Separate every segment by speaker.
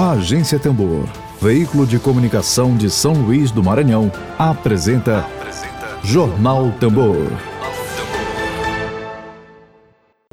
Speaker 1: A Agência Tambor, veículo de comunicação de São Luís do Maranhão, apresenta, apresenta Jornal Tambor.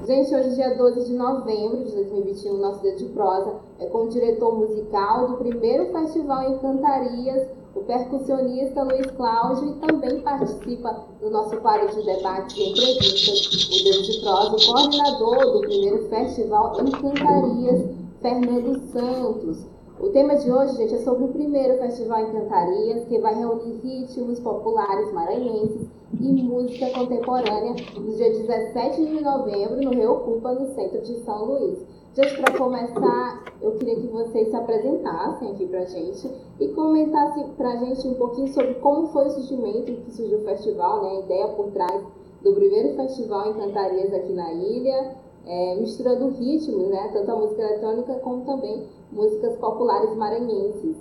Speaker 2: Gente, hoje, dia 12 de novembro de 2021, nosso dia de prosa é com o diretor musical do primeiro festival em Cantarias, o percussionista Luiz Cláudio, e também participa do nosso quadro de debate e entrevistas, o Deus de Prosa, o coordenador do primeiro festival em Cantarias, Fernando Santos. O tema de hoje, gente, é sobre o primeiro Festival em Cantarias, que vai reunir ritmos populares maranhenses e música contemporânea no dia 17 de novembro, no Reocupa, no centro de São Luís. Gente, para começar, eu queria que vocês se apresentassem aqui para a gente e comentassem para a gente um pouquinho sobre como foi o surgimento que surgiu o festival, né, a ideia por trás do primeiro festival em Cantarias aqui na ilha, é, misturando ritmos, né, tanto a música eletrônica como também músicas populares maranhenses.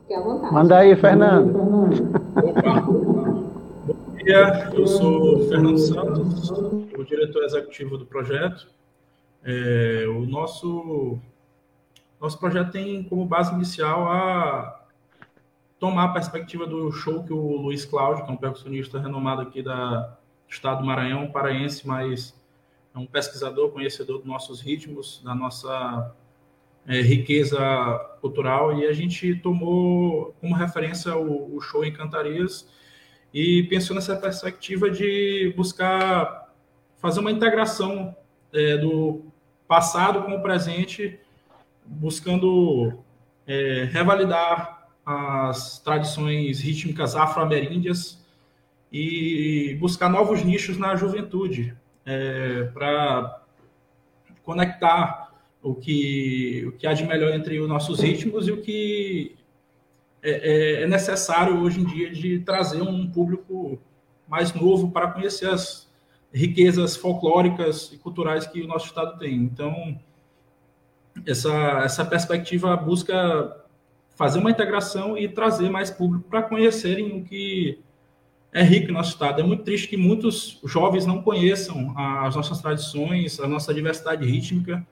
Speaker 2: Fique à vontade.
Speaker 3: Manda aí, Fernando.
Speaker 4: Opa. Bom dia, eu sou Fernando Santos, o diretor executivo do projeto. É, o nosso, nosso projeto tem como base inicial a tomar a perspectiva do show que o Luiz Cláudio, que é um percussionista renomado aqui da, do estado do Maranhão, paraense, mas é um pesquisador, conhecedor dos nossos ritmos, da nossa é, riqueza cultural, e a gente tomou como referência o, o show em Cantarias e pensou nessa perspectiva de buscar fazer uma integração é, do passado com o presente, buscando é, revalidar as tradições rítmicas afro-ameríndias e buscar novos nichos na juventude, é, para conectar o que, o que há de melhor entre os nossos ritmos e o que é, é, é necessário hoje em dia de trazer um público mais novo para conhecer as riquezas folclóricas e culturais que o nosso estado tem. Então, essa, essa perspectiva busca fazer uma integração e trazer mais público para conhecerem o que é rico em nosso estado. É muito triste que muitos jovens não conheçam as nossas tradições, a nossa diversidade rítmica,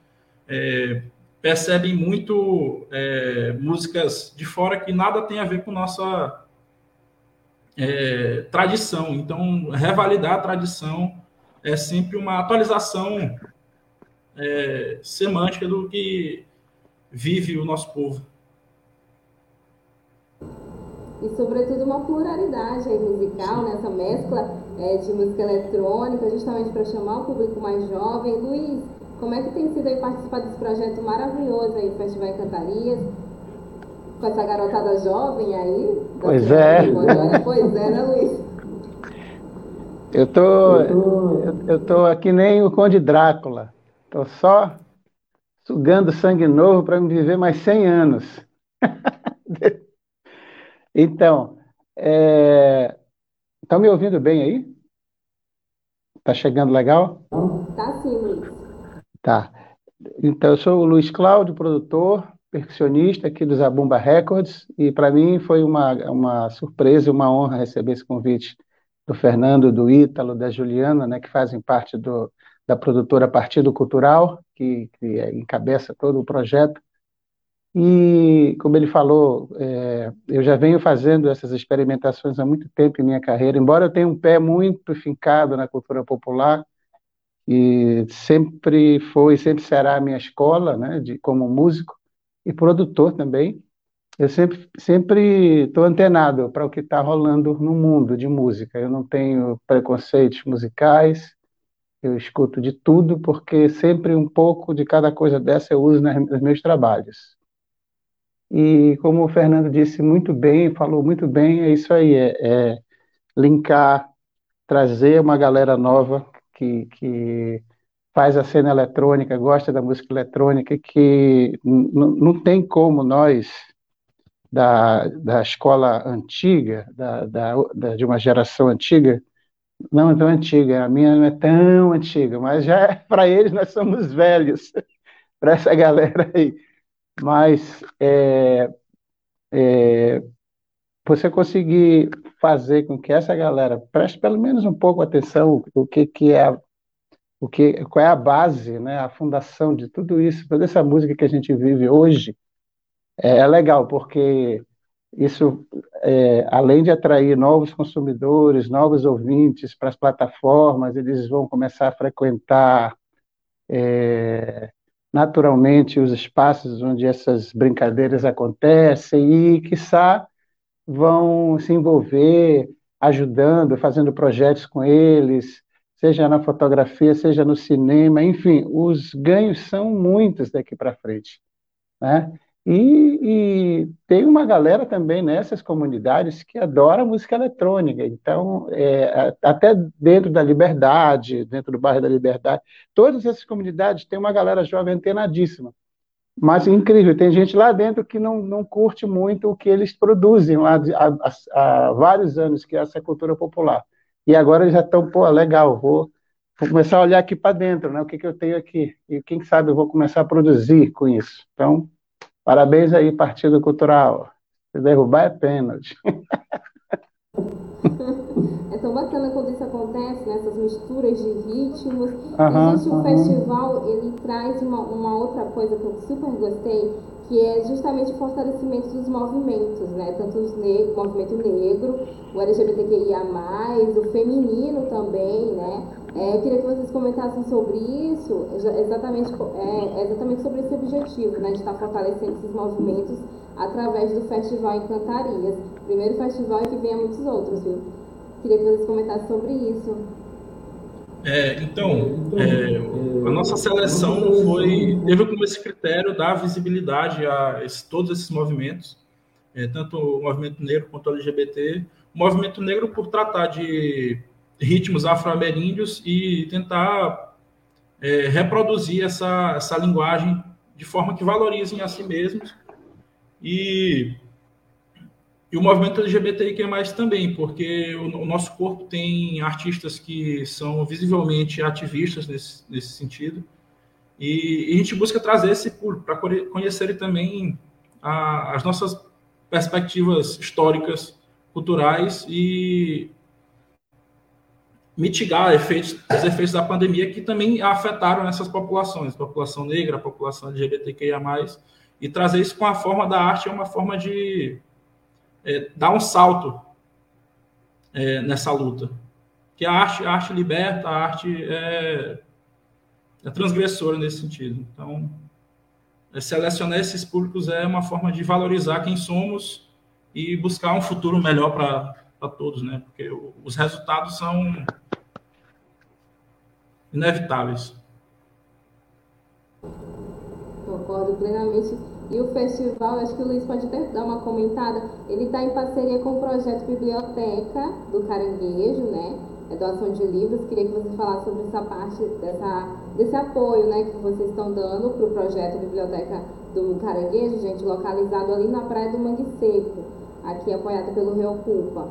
Speaker 4: é, percebem muito é, músicas de fora que nada tem a ver com nossa é, tradição. Então, revalidar a tradição é sempre uma atualização é, semântica do que vive o nosso povo
Speaker 2: e sobretudo uma pluralidade aí musical, nessa né? mescla é, de música eletrônica, justamente para chamar o público mais jovem. Luiz, como é que tem sido aí participar desse projeto maravilhoso aí, Festival Cantarias, com essa garotada jovem aí?
Speaker 3: Pois é.
Speaker 2: Pois é, né, Luiz?
Speaker 3: Eu tô, eu, eu tô aqui nem o Conde Drácula. Tô só sugando sangue novo para me viver mais 100 anos. Então, é... estão me ouvindo bem aí? Tá chegando legal?
Speaker 2: Tá sim, Luiz.
Speaker 3: Tá. Então, eu sou o Luiz Cláudio, produtor, percussionista aqui do Zabumba Records, e para mim foi uma, uma surpresa e uma honra receber esse convite do Fernando, do Ítalo, da Juliana, né, que fazem parte do, da produtora Partido Cultural, que, que encabeça todo o projeto. E, como ele falou, é, eu já venho fazendo essas experimentações há muito tempo em minha carreira, embora eu tenha um pé muito fincado na cultura popular, e sempre foi, sempre será a minha escola, né, de, como músico e produtor também. Eu sempre sempre estou antenado para o que está rolando no mundo de música. Eu não tenho preconceitos musicais, eu escuto de tudo, porque sempre um pouco de cada coisa dessa eu uso nos meus trabalhos. E como o Fernando disse muito bem, falou muito bem, é isso aí, é, é linkar, trazer uma galera nova que, que faz a cena eletrônica, gosta da música eletrônica, que não tem como nós, da, da escola antiga, da, da, da, de uma geração antiga, não tão antiga, a minha não é tão antiga, mas já é, para eles nós somos velhos, para essa galera aí mas é, é, você conseguir fazer com que essa galera preste pelo menos um pouco atenção o que, que é o que qual é a base, né, a fundação de tudo isso, toda essa música que a gente vive hoje, é, é legal, porque isso, é, além de atrair novos consumidores, novos ouvintes para as plataformas, eles vão começar a frequentar é, naturalmente os espaços onde essas brincadeiras acontecem e, quiçá, vão se envolver ajudando, fazendo projetos com eles, seja na fotografia, seja no cinema, enfim, os ganhos são muitos daqui para frente. Né? E, e, tem uma galera também nessas comunidades que adora música eletrônica. Então, é, até dentro da Liberdade, dentro do bairro da Liberdade, todas essas comunidades têm uma galera jovem antenadíssima. Mas incrível, tem gente lá dentro que não, não curte muito o que eles produzem lá há, há, há vários anos, que é essa cultura popular. E agora eles já estão, pô, legal, vou, vou começar a olhar aqui para dentro, né? O que, que eu tenho aqui? E quem sabe eu vou começar a produzir com isso. Então, Parabéns aí, Partido Cultural. Se derrubar é pênalti.
Speaker 2: É tão bacana quando isso acontece, né? essas misturas de ritmos. Uhum, Existe um festival, ele traz uma, uma outra coisa que eu super gostei, que é justamente o fortalecimento dos movimentos, né? Tanto os o movimento negro, o LGBTQIA+, o feminino também, né? É, eu queria que vocês comentassem sobre isso, exatamente, é, exatamente sobre esse objetivo, né? De estar fortalecendo esses movimentos através do Festival Encantarias. Primeiro festival e que venha muitos outros, viu? Queria que vocês comentassem sobre isso.
Speaker 4: É, então, é, a nossa seleção foi teve como esse critério dar visibilidade a esse, todos esses movimentos, é, tanto o movimento negro quanto o LGBT. O movimento negro por tratar de ritmos afro-ameríndios e tentar é, reproduzir essa, essa linguagem de forma que valorizem a si mesmos e e o movimento LGBTIQ+, também, porque o, nosso corpo tem artistas que são visivelmente ativistas nesse, nesse sentido, e, e a gente busca trazer esse público para conhecerem também a, as nossas perspectivas históricas, culturais e mitigar efeitos, os efeitos da pandemia que também afetaram essas populações, população negra, população LGBTQIA+, e trazer isso com a forma da arte, é uma forma de é, dar um salto é, nessa luta. Que a arte, a arte liberta, a arte é, é transgressora nesse sentido. Então, é, selecionar esses públicos é uma forma de valorizar quem somos e buscar um futuro melhor para todos, né? Porque os resultados são inevitáveis.
Speaker 2: Concordo plenamente e o festival, acho que o Luiz pode até dar uma comentada, ele está em parceria com o projeto Biblioteca do Caranguejo, né? É doação de livros. Queria que você falasse sobre essa parte dessa, desse apoio né, que vocês estão dando para o projeto Biblioteca do Caranguejo, gente, localizado ali na Praia do Mangue Seco, aqui apoiado pelo Rio Culpa.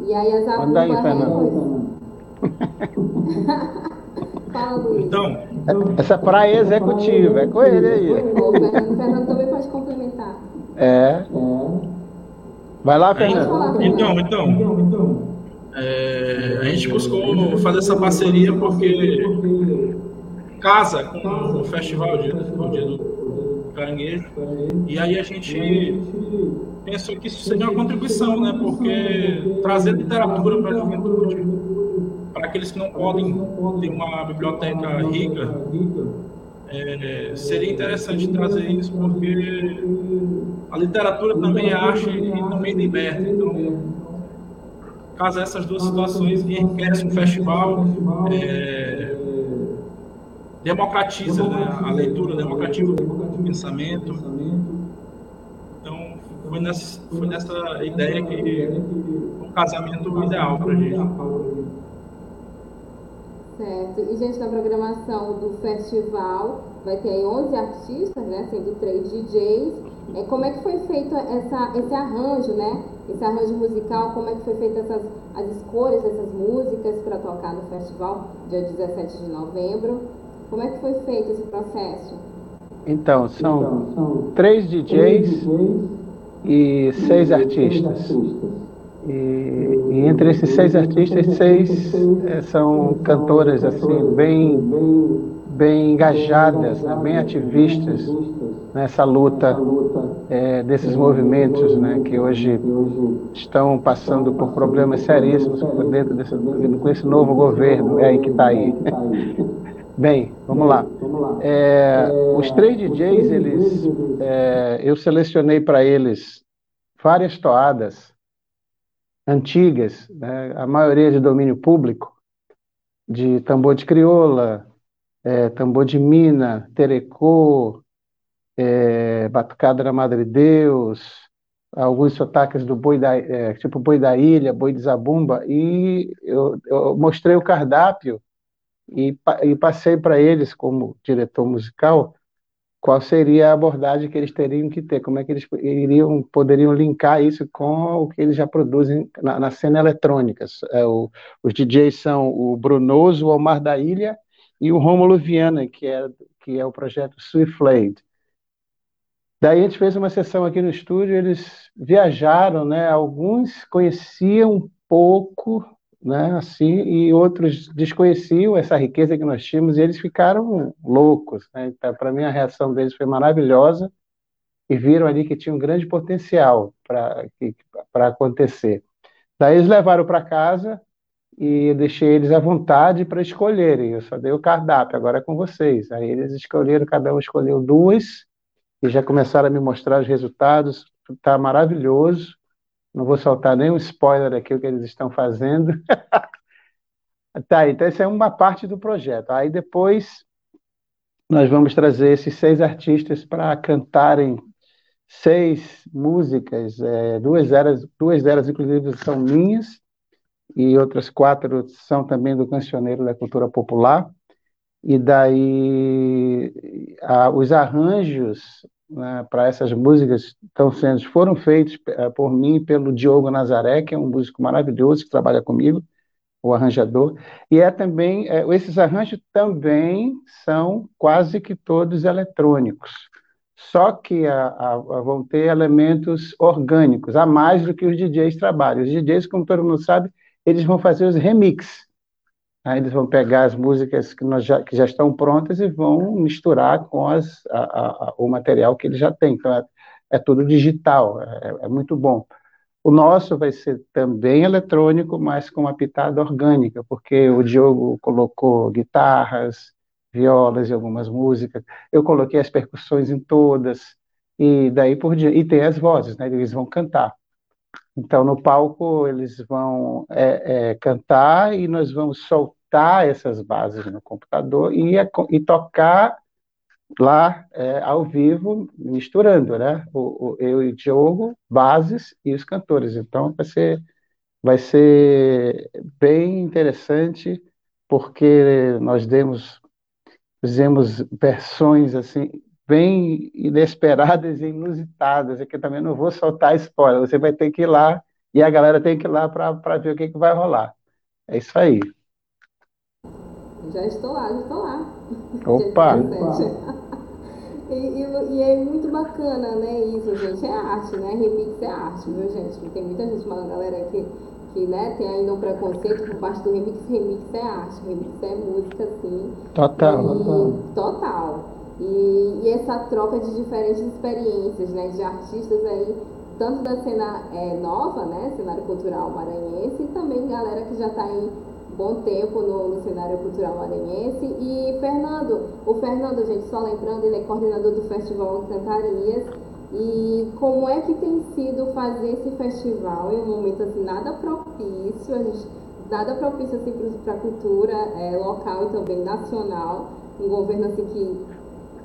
Speaker 2: E aí as
Speaker 3: Manda aí.
Speaker 2: Fala, Luiz.
Speaker 4: Então,
Speaker 3: essa praia é executiva, é com ele aí.
Speaker 2: O Fernando, também pode complementar.
Speaker 3: É. Vai lá, Fernando.
Speaker 4: Então, então. É, a gente buscou fazer essa parceria porque casa com o festival de, o dia do caranguejo e aí a gente pensou que isso seria uma contribuição, né? Porque trazer literatura para a juventude aqueles que não podem ter uma biblioteca rica, é, seria interessante trazer isso, porque a literatura também é arte e também liberta. Então, caso essas duas situações enriquece o festival, é, democratiza né, a leitura, democratiza o pensamento. Então, foi nessa, foi nessa ideia que um casamento ideal para a gente.
Speaker 2: Certo. E, gente, na programação do festival vai ter aí 11 artistas, né? Sendo três DJs. É, como é que foi feito essa, esse arranjo, né? Esse arranjo musical, como é que foi feita essas, as escolhas dessas músicas para tocar no festival, dia 17 de novembro? Como é que foi feito esse processo?
Speaker 3: Então, são, então, são três DJs, DJs e seis artistas. E, e, entre esses seis artistas, seis é, são cantoras assim bem bem engajadas, né, bem ativistas nessa luta é, desses movimentos né, que hoje estão passando por problemas seríssimos dentro desse, com esse novo governo é aí que está aí. Bem, vamos lá. É, os três DJs, eles, eu selecionei para eles várias toadas antigas, né, a maioria de domínio público, de tambor de crioula, é, tambor de mina, terecô, é, batucada da Madre Deus, alguns sotaques do boi da, é, tipo boi da ilha, boi de zabumba, e eu, eu mostrei o cardápio e, e passei para eles, como diretor musical, qual seria a abordagem que eles teriam que ter, como é que eles iriam, poderiam linkar isso com o que eles já produzem na, na cena eletrônica. É, o, os DJs são o Brunoso, o Omar da Ilha e o Rômulo Viana, que é, que é o projeto Swiftblade. Daí a gente fez uma sessão aqui no estúdio, eles viajaram, né? Alguns conheciam um pouco, né? Assim, e outros desconheciam essa riqueza que nós tínhamos e eles ficaram loucos, né? Então, para mim a reação deles foi maravilhosa e viram ali que tinha um grande potencial para acontecer. Daí eles levaram para casa e deixei eles à vontade para escolherem. Eu só dei o cardápio, agora é com vocês. Aí eles escolheram, cada um escolheu duas e já começaram a me mostrar os resultados. Está maravilhoso. Não vou soltar nenhum spoiler aqui o que eles estão fazendo. tá, então essa é uma parte do projeto. Aí depois nós vamos trazer esses seis artistas para cantarem seis músicas, é, duas delas, duas delas inclusive são minhas e outras quatro são também do cancioneiro da cultura popular e daí a, os arranjos né, para essas músicas estão sendo foram feitos uh, por mim pelo Diogo Nazaré, que é um músico maravilhoso que trabalha comigo, o arranjador. E é também uh, esses arranjos também são quase que todos eletrônicos. Só que a, a, vão ter elementos orgânicos, a mais do que os DJs trabalham. Os DJs, como todo mundo sabe, eles vão fazer os remixes Aí eles vão pegar as músicas que, já, que já estão prontas e vão misturar com as, a, a, o material que eles já têm. Então, é, é tudo digital, é, é, muito bom. O nosso vai ser também eletrônico, mas com uma pitada orgânica, porque o Diogo colocou guitarras, violas e algumas músicas, eu coloquei as percussões em todas, e daí por diante. E tem as vozes, né? Eles vão cantar. Então, no palco, eles vão é, é, cantar e nós vamos soltar essas bases no computador e, e tocar lá é, ao vivo, misturando, né? O, o, eu e o Diogo, bases e os cantores. Então, vai ser, vai ser bem interessante, porque nós demos, fizemos versões assim bem inesperadas e inusitadas, é que eu também não vou soltar spoiler, você vai ter que ir lá e a galera tem que ir lá para ver o que, que vai rolar. É isso aí.
Speaker 2: Já estou lá, já estou lá.
Speaker 3: Opa!
Speaker 2: e, e, e, é muito bacana, né? Isso, gente, é arte, né? Remix é arte, viu, gente? Tem muita gente, uma galera que, que né, tem ainda um preconceito por parte do remix. Remix é arte, remix é música, sim.
Speaker 3: Total,
Speaker 2: e, total. Total. E, e, essa troca de diferentes experiências, né, de artistas aí, tanto da cena é, nova, né, cenário cultural maranhense, e também galera que já está aí bom tempo no, no, cenário cultural maranhense. E Fernando, o Fernando, gente, só lembrando, ele é coordenador do Festival Cantarias. E como é que tem sido fazer esse festival em um momento assim nada propício, a gente, nada propício assim para a cultura é, local e também nacional, um governo assim que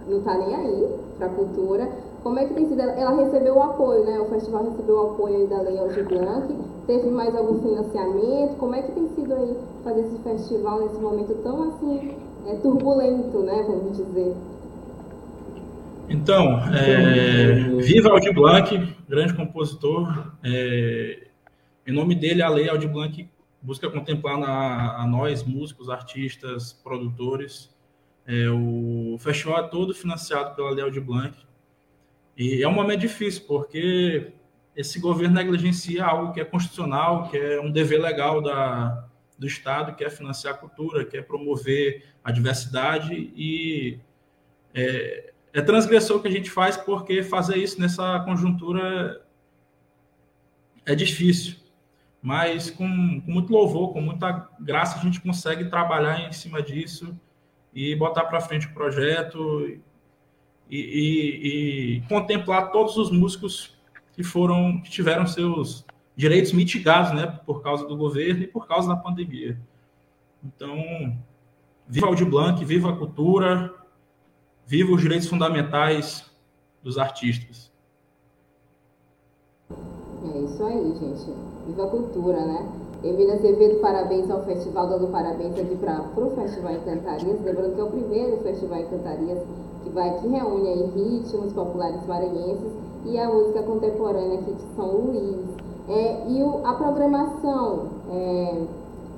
Speaker 2: não está nem aí para a cultura. Como é que tem sido? Ela recebeu o apoio, né? O festival recebeu o apoio da Lei Aldir Blanc. Teve mais algum financiamento? Como é que tem sido aí fazer esse festival nesse momento tão assim é, turbulento, né? Vamos dizer.
Speaker 4: Então, é, viva Aldir Blanc, grande compositor. É, em nome dele, a Lei Aldir Blanc busca contemplar na, a nós, músicos, artistas, produtores, é, o festival é todo financiado pela Lei de Blanc. E é um momento difícil, porque esse governo negligencia algo que é constitucional, que é um dever legal da, do Estado, que é financiar a cultura, que é promover a diversidade. E é, é transgressor que a gente faz porque fazer isso nessa conjuntura é difícil. Mas com, com muito louvor, com muita graça, a gente consegue trabalhar em cima disso e botar para frente o projeto e, e, e, contemplar todos os músicos que foram que tiveram seus direitos mitigados, né, por causa do governo e por causa da pandemia. Então, viva o de Blanc, viva a cultura, viva os direitos fundamentais dos artistas.
Speaker 2: É isso aí, gente. Viva a cultura, né? Emília Azevedo, parabéns ao festival, dando parabéns aqui para o Festival Encantarias. Lembrando que é o primeiro Festival Encantarias que, vai, que reúne aí ritmos populares maranhenses e a música contemporânea aqui de São Luís. É, e o, a programação, é,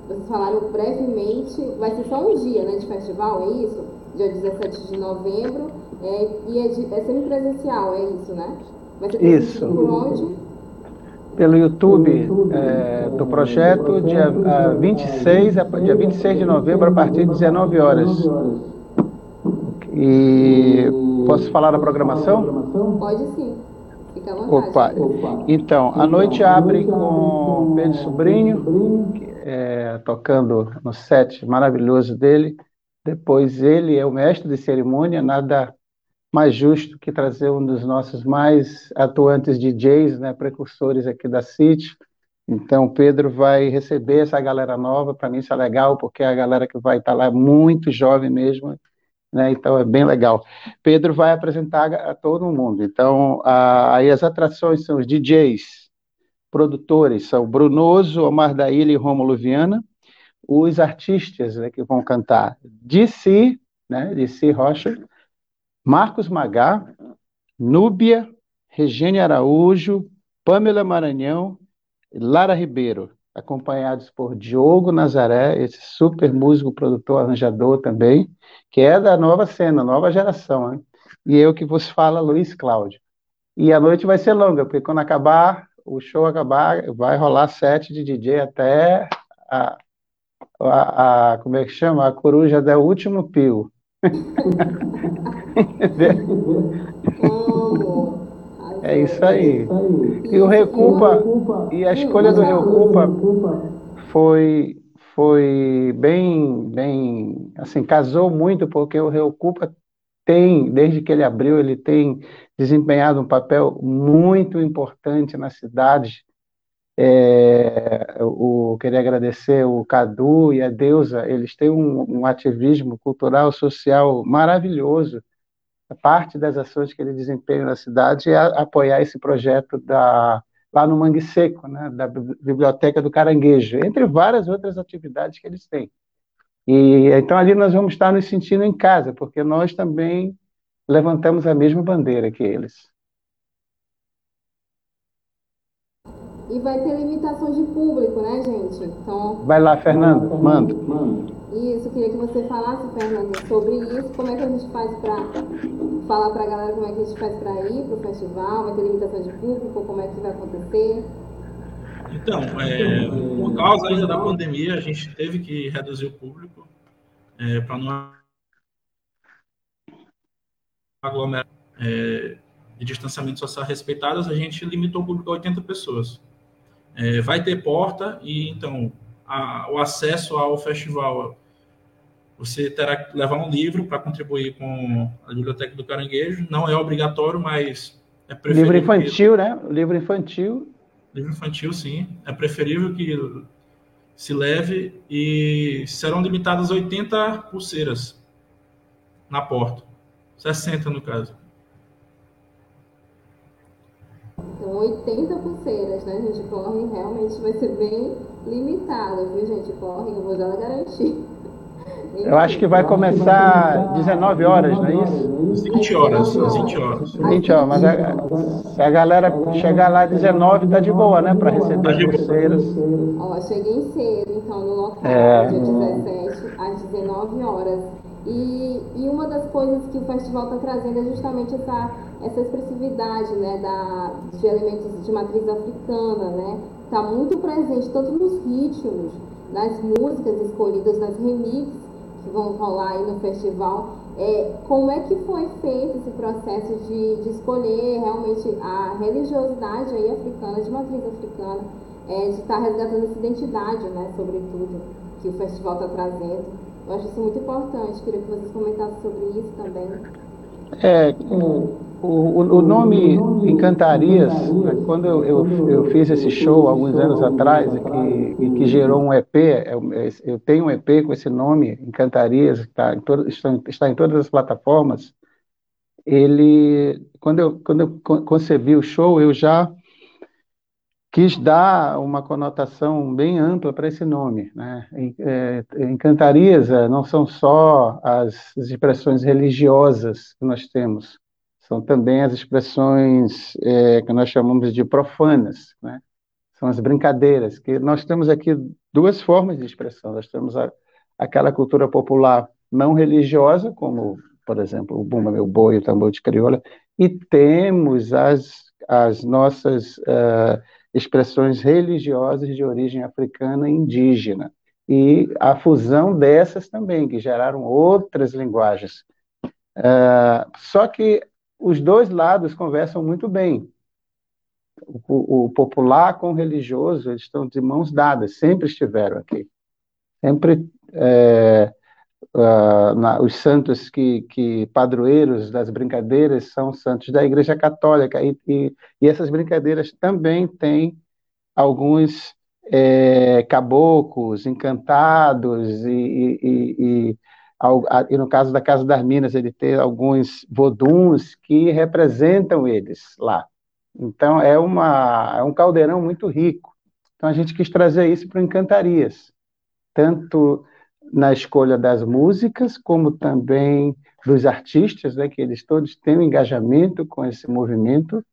Speaker 2: vocês falaram brevemente, vai ser só um dia né, de festival, é isso? Dia 17 de novembro, é, e é, de, é semipresencial, é isso, né?
Speaker 3: Vai ser isso. por onde? Pelo YouTube é, do projeto, dia 26, dia 26 de novembro, a partir de 19 horas. E posso falar da programação?
Speaker 2: Pode sim. Fica à vontade.
Speaker 3: Opa. Então, a noite abre com Pedro Sobrinho, é, tocando no set maravilhoso dele. Depois ele é o mestre de cerimônia, nada mais justo que trazer um dos nossos mais atuantes DJs, né, precursores aqui da City. Então, o Pedro vai receber essa galera nova. Para mim, isso é legal, porque é a galera que vai estar tá lá é muito jovem mesmo. Né, então, é bem legal. Pedro vai apresentar a todo mundo. Então, a, aí as atrações são os DJs, produtores, são Brunoso, Omar da Ilha e Rômulo Viana. Os artistas né, que vão cantar, DC, né, DC Rocha, Marcos Magá, Núbia, Regine Araújo, Pamela Maranhão e Lara Ribeiro, acompanhados por Diogo Nazaré, esse super músico, produtor, arranjador também, que é da nova cena, nova geração, né? E eu que vos fala, Luiz Cláudio. E a noite vai ser longa, porque quando acabar, o show acabar, vai rolar sete de DJ até a, a, a como é que chama? A coruja do último pio. É isso aí. E o Recupa, e a escolha do Recupa foi, foi bem, bem, assim, casou muito, porque o Recupa tem, desde que ele abriu, ele tem desempenhado um papel muito importante na cidade. É, o, queria agradecer o Cadu e a Deusa, eles têm um, um ativismo cultural, social maravilhoso parte das ações que ele desempenha na cidade é apoiar esse projeto da, lá no Mangue Seco, né, da Biblioteca do Caranguejo, entre várias outras atividades que eles têm. E então ali nós vamos estar nos sentindo em casa, porque nós também levantamos a mesma bandeira que eles.
Speaker 2: E vai ter limitação de público, né, gente? Então.
Speaker 3: Vai lá, Fernando, manda. manda.
Speaker 2: Isso, queria que você falasse, Fernando, sobre isso. Como é que a gente faz para falar para a galera como é que a gente faz para ir para o festival? Vai ter limitação de público? Como é que vai acontecer?
Speaker 4: Então, é, por causa ainda da pandemia, a gente teve que reduzir o público é, para não aglomerar é, de distanciamento social respeitadas, a gente limitou o público a 80 pessoas. É, vai ter porta e então a, o acesso ao festival você terá que levar um livro para contribuir com a biblioteca do Caranguejo. Não é obrigatório, mas é
Speaker 3: preferível. Livro infantil, que... né? Livro infantil.
Speaker 4: Livro infantil, sim. É preferível que se leve e serão limitadas 80 pulseiras na porta. 60 no caso.
Speaker 2: Então, 80 pulseiras, né, gente? Corre realmente vai ser bem limitado, viu, gente? Corre, eu vou dar a garantia.
Speaker 3: Eu acho que vai começar 19 horas, não é isso?
Speaker 4: 20 horas, 20 horas.
Speaker 3: 20 horas, mas a, se a galera chegar lá 19, tá de boa, né? Para receber tá as pulseiras.
Speaker 2: Ó, cheguei cedo, então, no local, é. dia 17, às 19 horas. E, e uma das coisas que o festival está trazendo é justamente essa, essa expressividade né, da, de elementos de matriz africana, né? Está muito presente tanto nos ritmos, nas músicas escolhidas, nas remixes, que vão rolar aí no festival. É, como é que foi feito esse processo de, de escolher realmente a religiosidade aí africana, de matriz africana, é, de estar tá resgatando essa identidade, né, sobretudo, que o festival está trazendo. Eu acho isso muito importante, queria que vocês comentassem sobre isso também.
Speaker 3: É, o, o, o nome Encantarias, né, quando eu, eu, eu, fiz esse show alguns anos atrás, e que, que gerou um EP, eu, eu, tenho um EP com esse nome, Encantarias, está em, todo, está, está em todas as plataformas, ele, quando eu, quando eu concebi o show, eu já quis dar uma conotação bem ampla para esse nome. Né? Encantarias é, não são só as expressões religiosas que nós temos, são também as expressões é, que nós chamamos de profanas, né? são as brincadeiras, que nós temos aqui duas formas de expressão. Nós temos a, aquela cultura popular não religiosa, como, por exemplo, o Bumba Meu Boi, o Tambor de Crioula, e temos as, as nossas uh, expressões religiosas de origem africana e indígena, e a fusão dessas também, que geraram outras linguagens. Uh, só que os dois lados conversam muito bem. O, o, popular com o religioso, eles estão de mãos dadas, sempre estiveram aqui. Sempre é, uh, na, os santos que, que padroeiros das brincadeiras são santos da Igreja Católica, e, e, e essas brincadeiras também têm alguns é, caboclos encantados e, e, e, e, no caso da Casa das Minas, ele tem alguns voduns que representam eles lá. Então, é, uma, é um caldeirão muito rico. Então, a gente quis trazer isso para o Encantarias, tanto na escolha das músicas, como também dos artistas, né, que eles todos têm um engajamento com esse movimento,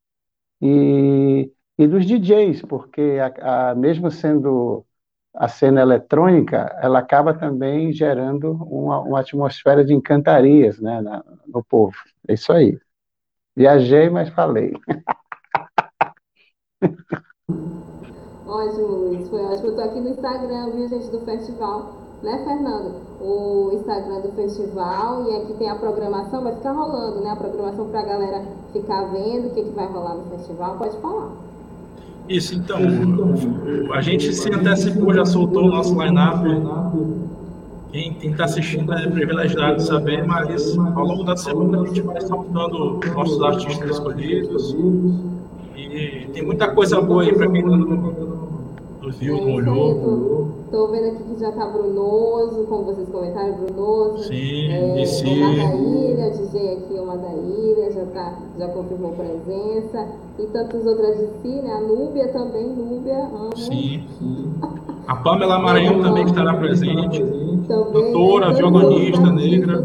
Speaker 3: e, e dos DJs, porque a, a, mesmo sendo a cena eletrônica, ela acaba também gerando uma, uma atmosfera de encantarias né, na, no povo. É isso aí. Viajei, mas falei.
Speaker 2: Ótimo, Luiz. Foi ótimo. Eu estou aqui no Instagram, viu, gente, do festival. Né, Fernando? O Instagram do festival e aqui tem a programação, vai ficar rolando, né? A programação para a galera ficar vendo o que, que vai rolar no festival. Pode falar.
Speaker 4: Isso, então, a gente se antecipou, já soltou o nosso line-up. Quem está assistindo é privilegiado de saber, mas ao longo da semana a gente vai soltando nossos artistas escolhidos. E tem muita coisa boa aí para quem não, olhou.
Speaker 2: Estou vendo aqui que já está Brunoso, como vocês comentaram, Brunoso.
Speaker 4: Sim, é,
Speaker 2: e sim. O Madaília, o DJ aqui, o Madaília, já, tá, já confirmou presença. E tantos outras de si, né? A Núbia também, Núbia. Amo.
Speaker 4: Sim, sim. A Pamela Maranhão também que estará presente. Doutora, violonista negra.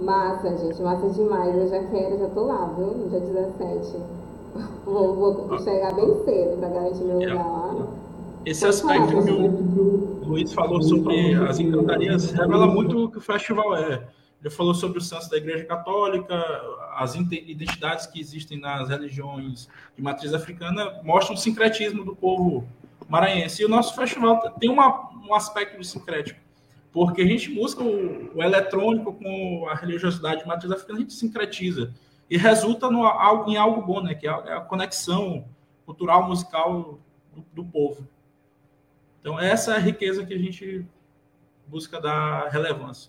Speaker 2: Massa, gente, massa demais. Eu já quero, já tô lá, viu? No dia 17. Vou, vou chegar bem cedo para garantir meu lugar lá.
Speaker 4: Esse aspecto que o Luiz falou sobre as encantarias revela muito o que o festival é. Ele falou sobre o santos da Igreja Católica, as identidades que existem nas religiões de matriz africana mostram o sincretismo do povo maranhense. E o nosso festival tem uma, um aspecto sincrético, porque a gente busca o, o, eletrônico com a religiosidade de matriz africana, a gente sincretiza e resulta no, em algo bom, né? Que é a é conexão cultural, musical do, do povo. Então, essa é a riqueza que a gente busca dar relevância.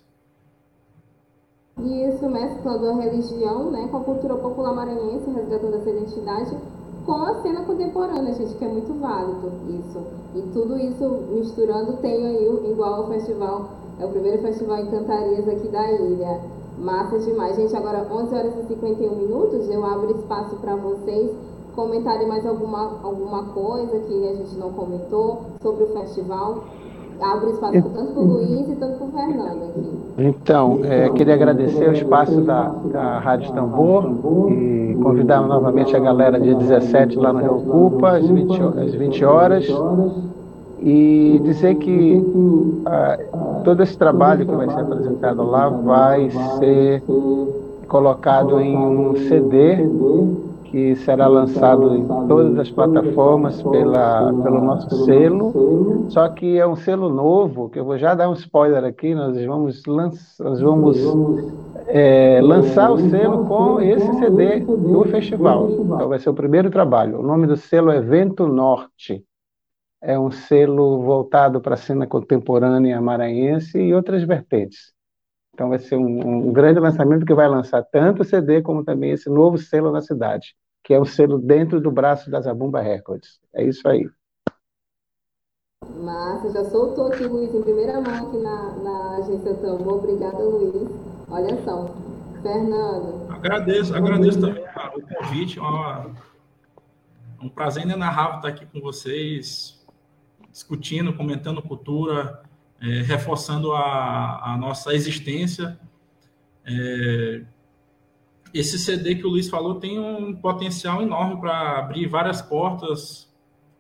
Speaker 2: E isso mesclando a religião né, com a cultura popular maranhense, resgatando essa identidade, com a cena contemporânea, gente, que é muito válido isso. E tudo isso misturando tem aí, igual o festival, é o primeiro festival em Cantarias aqui da ilha. Massa demais. Gente, agora 11 horas e 51 minutos, eu abro espaço para vocês comentarem mais alguma, alguma coisa que a gente não comentou sobre o festival. Abro espaço tanto para o Luiz e tanto para o Fernando aqui.
Speaker 3: Então, é, queria agradecer o espaço da, da Rádio Tambor e convidar novamente a galera dia 17 lá no Rio Cupa, às 20, às 20 horas. E dizer que ah, todo esse trabalho que vai ser apresentado lá vai ser colocado em um CD que será lançado em todas as plataformas pela, pelo nosso selo. Só que é um selo novo, que eu vou já dar um spoiler aqui, nós vamos, lança, nós vamos é, lançar o selo com esse CD do festival. Então vai ser o primeiro trabalho. O nome do selo é Vento Norte. É um selo voltado para a cena contemporânea maranhense e outras vertentes. Então vai ser um, um, grande lançamento que vai lançar tanto o CD como também esse novo selo na cidade, que é o selo dentro do braço da Zabumba Records. É isso aí.
Speaker 2: Massa, já soltou aqui, Luiz, em primeira mão aqui na, na agência Tambor. Obrigada, Luiz. Olha só. Fernando.
Speaker 4: Agradeço, agradeço também o convite. É um prazer inenarrável estar aqui com vocês, discutindo, comentando cultura, é, reforçando a, a, nossa existência. É, esse CD que o Luiz falou tem um potencial enorme para abrir várias portas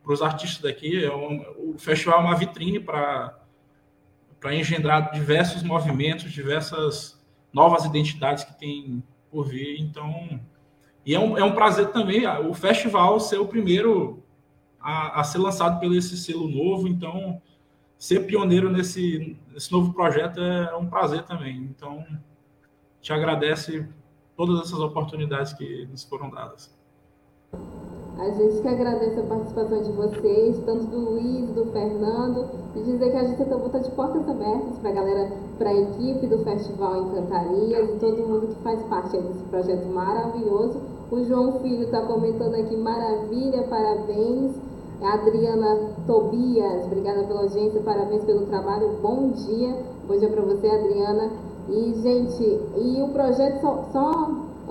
Speaker 4: para os artistas daqui. É um, o festival é uma vitrine para engendrar diversos movimentos, diversas novas identidades que tem por vir. Então, e é um, é um prazer também o festival ser o primeiro a, a ser lançado pelo esse selo novo. Então, ser pioneiro nesse, nesse novo projeto é um prazer também. Então, te agradece todas essas oportunidades que nos foram dadas.
Speaker 2: A gente que agradece a participação de vocês, tanto do Luiz, do Fernando, e dizer que a gente também está de portas abertas para a galera, para a equipe do Festival Encantarias e todo mundo que faz parte desse projeto maravilhoso. O João Filho está comentando aqui, maravilha, parabéns. Adriana Tobias, obrigada pela audiência, parabéns pelo trabalho, bom dia, bom dia para você, Adriana. E, gente, e o projeto, só, só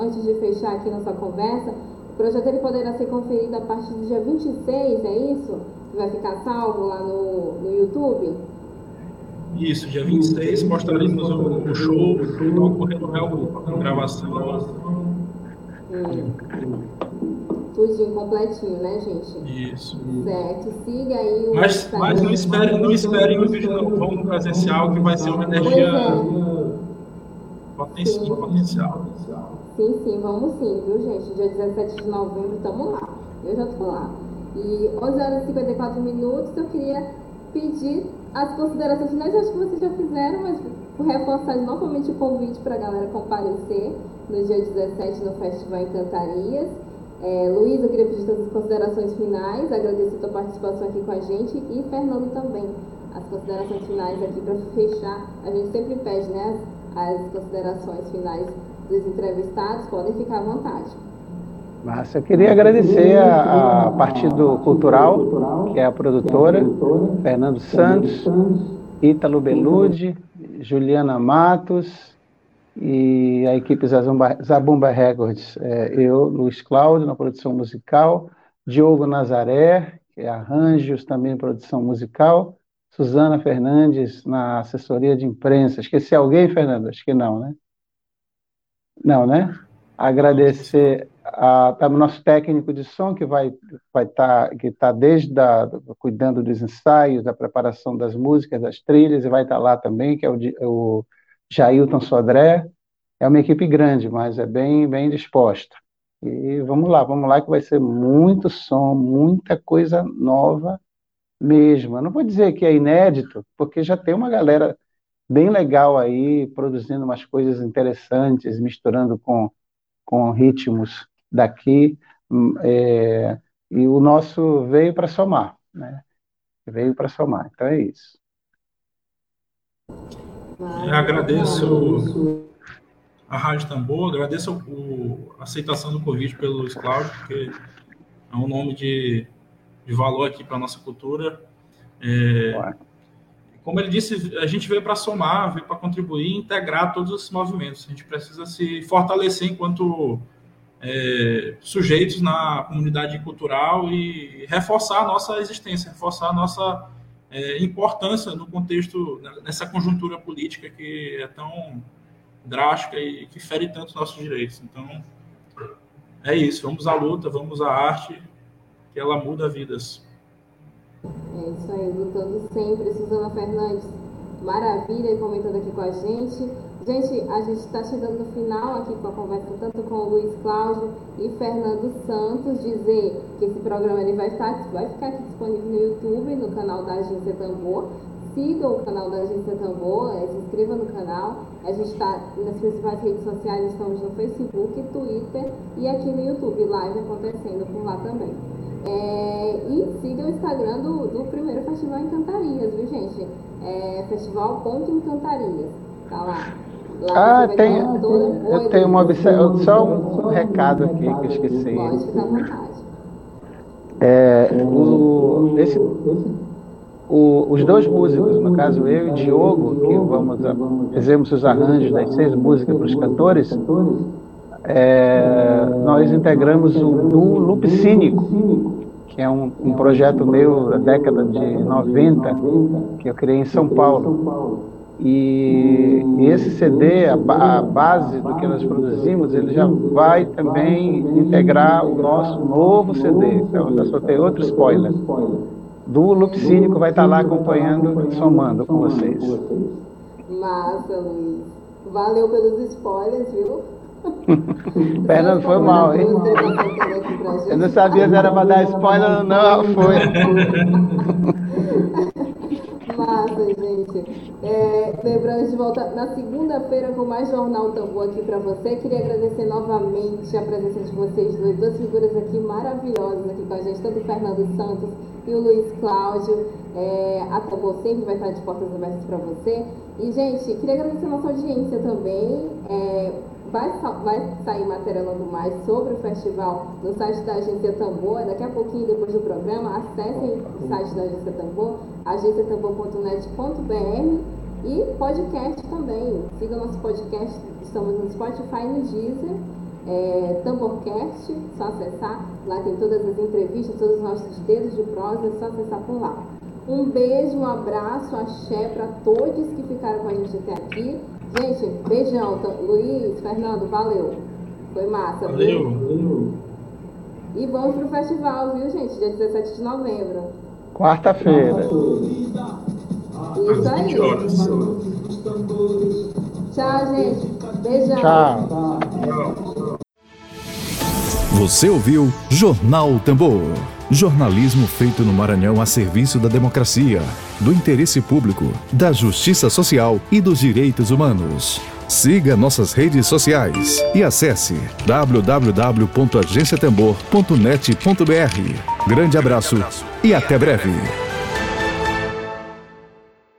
Speaker 2: antes de fechar aqui nossa conversa, o projeto ele poderá ser conferido a partir do dia 26, é isso? Vai ficar salvo lá no, no YouTube?
Speaker 4: Isso, dia 26 postaremos o, o show, está ocorrendo a gravação.
Speaker 2: Hum tudinho completinho, né, gente?
Speaker 4: Isso.
Speaker 2: Certo. Siga aí
Speaker 4: o. Mas, mas não espere, não o vídeo no vamos presencial, que vai ser uma energia é. potencial, potencial.
Speaker 2: Sim, sim, vamos sim, viu, gente? Dia 17 de novembro, estamos lá. Eu já tô lá. E 11 horas e 54 minutos, eu queria pedir as considerações finais. Acho que vocês já fizeram, mas reforçar novamente o convite para a galera comparecer no dia 17 no Festival Encantarias. É, Luiz, eu queria pedir suas considerações finais, agradecer a sua participação aqui com a gente e Fernando também, as considerações finais aqui para fechar. A gente sempre pede né, as, as considerações finais dos entrevistados, podem ficar à vontade.
Speaker 3: Massa, eu queria agradecer a, a Partido Cultural, que é a produtora, Fernando Santos, Ítalo Belude, Juliana Matos, e a equipe Zabumba Records, é, eu, Luiz Cláudio, na produção musical, Diogo Nazaré, que é arranjos, também produção musical, Suzana Fernandes, na assessoria de imprensa. Esqueci alguém, Fernando? Acho que não, né? Não, né? Agradecer a, tá, o nosso técnico de som, que vai vai estar tá, que está desde da, cuidando dos ensaios, da preparação das músicas, das trilhas, e vai estar tá lá também, que é o, o Jailton Sodré, é uma equipe grande, mas é bem, bem disposta. E vamos lá, vamos lá, que vai ser muito som, muita coisa nova mesmo. Eu não vou dizer que é inédito, porque já tem uma galera bem legal aí, produzindo umas coisas interessantes, misturando com, com ritmos daqui. É, e o nosso veio para somar, né? Veio para somar. Então é isso.
Speaker 4: Eu agradeço a Rádio Tambor, agradeço o, a aceitação do convite pelo Luiz Cláudio, porque é um nome de, de valor aqui para a nossa cultura. É, como ele disse, a gente veio para somar, veio para contribuir e integrar todos os movimentos. A gente precisa se fortalecer enquanto é, sujeitos na comunidade cultural e reforçar a nossa existência, reforçar a nossa é, importância no contexto, nessa conjuntura política que é tão drástica e que fere tanto nossos direitos. Então, é isso. Vamos à luta, vamos à arte, que ela muda vidas.
Speaker 2: É isso aí, lutando sempre. Suzana Fernandes, maravilha, comentando aqui com a gente. Gente, a gente está chegando no final aqui com a conversa tanto com o Luiz Cláudio e Fernando Santos, dizer que esse programa ele vai, estar, vai ficar aqui disponível no YouTube, no canal da Agência Tambor. Sigam o canal da Agência Tambor, é, se inscreva no canal. A gente está nas principais redes sociais, estamos no Facebook, Twitter e aqui no YouTube, live acontecendo por lá também. É, e siga o Instagram do, do primeiro Festival Encantarias, viu gente? É festival.encantarias. Tá lá.
Speaker 3: Lá ah, tem, eu tenho uma observação, só um, um, recado aqui que eu esqueci.
Speaker 2: Pode ficar à vontade.
Speaker 3: É, o, esse, o, os dois músicos, no caso eu e Diogo, que vamos fizemos os arranjos das seis músicas para os cantores, é, nós integramos o duo Loop Cínico, que é um, um projeto meu da década de 90, que eu criei em São Paulo. E esse CD, a, a, base do que nós produzimos, ele já vai também integrar o nosso novo CD. Então, já soltei outro spoiler. Do Loop Cínico vai estar lá acompanhando, somando com vocês.
Speaker 2: Massa, Luiz. Valeu pelos spoilers, viu?
Speaker 3: Fernando, foi mal, hein? Eu não sabia se era para dar spoiler ou não, foi.
Speaker 2: Massa, gente. É, lembrando de volta na segunda-feira com mais Jornal Tambor aqui para você. Queria agradecer novamente a presença de vocês dois, duas figuras aqui maravilhosas aqui com a gente, tanto o Fernando Santos e o Luiz Cláudio. É, a Tambor sempre vai estar de portas abertas para você. E, gente, queria agradecer a nossa audiência também. É, Vai, vai sair materando mais sobre o festival no site da Agência Tambor. Daqui a pouquinho, depois do programa, acessem o site da Agência Tambor, agenciatambor.net.br e podcast também. Siga nosso podcast, estamos no Spotify e no Deezer. É, Tamborcast, só acessar. Lá tem todas as entrevistas, todos os nossos dedos de prosa, é só acessar por lá. Um beijo, um abraço, axé para todos que ficaram com a gente até aqui. Gente, beijão. Luiz, Fernando, valeu. Foi massa.
Speaker 4: Valeu. Viu?
Speaker 2: E vamos pro festival, viu, gente? Dia 17 de novembro.
Speaker 3: Quarta-feira.
Speaker 2: Isso aí. Tchau, gente. Beijão.
Speaker 3: Tchau.
Speaker 1: Você ouviu Jornal Tambor. Jornalismo feito no Maranhão a serviço da democracia, do interesse público, da justiça social e dos direitos humanos. Siga nossas redes sociais e acesse www.agenciatembor.net.br. Grande abraço e até breve.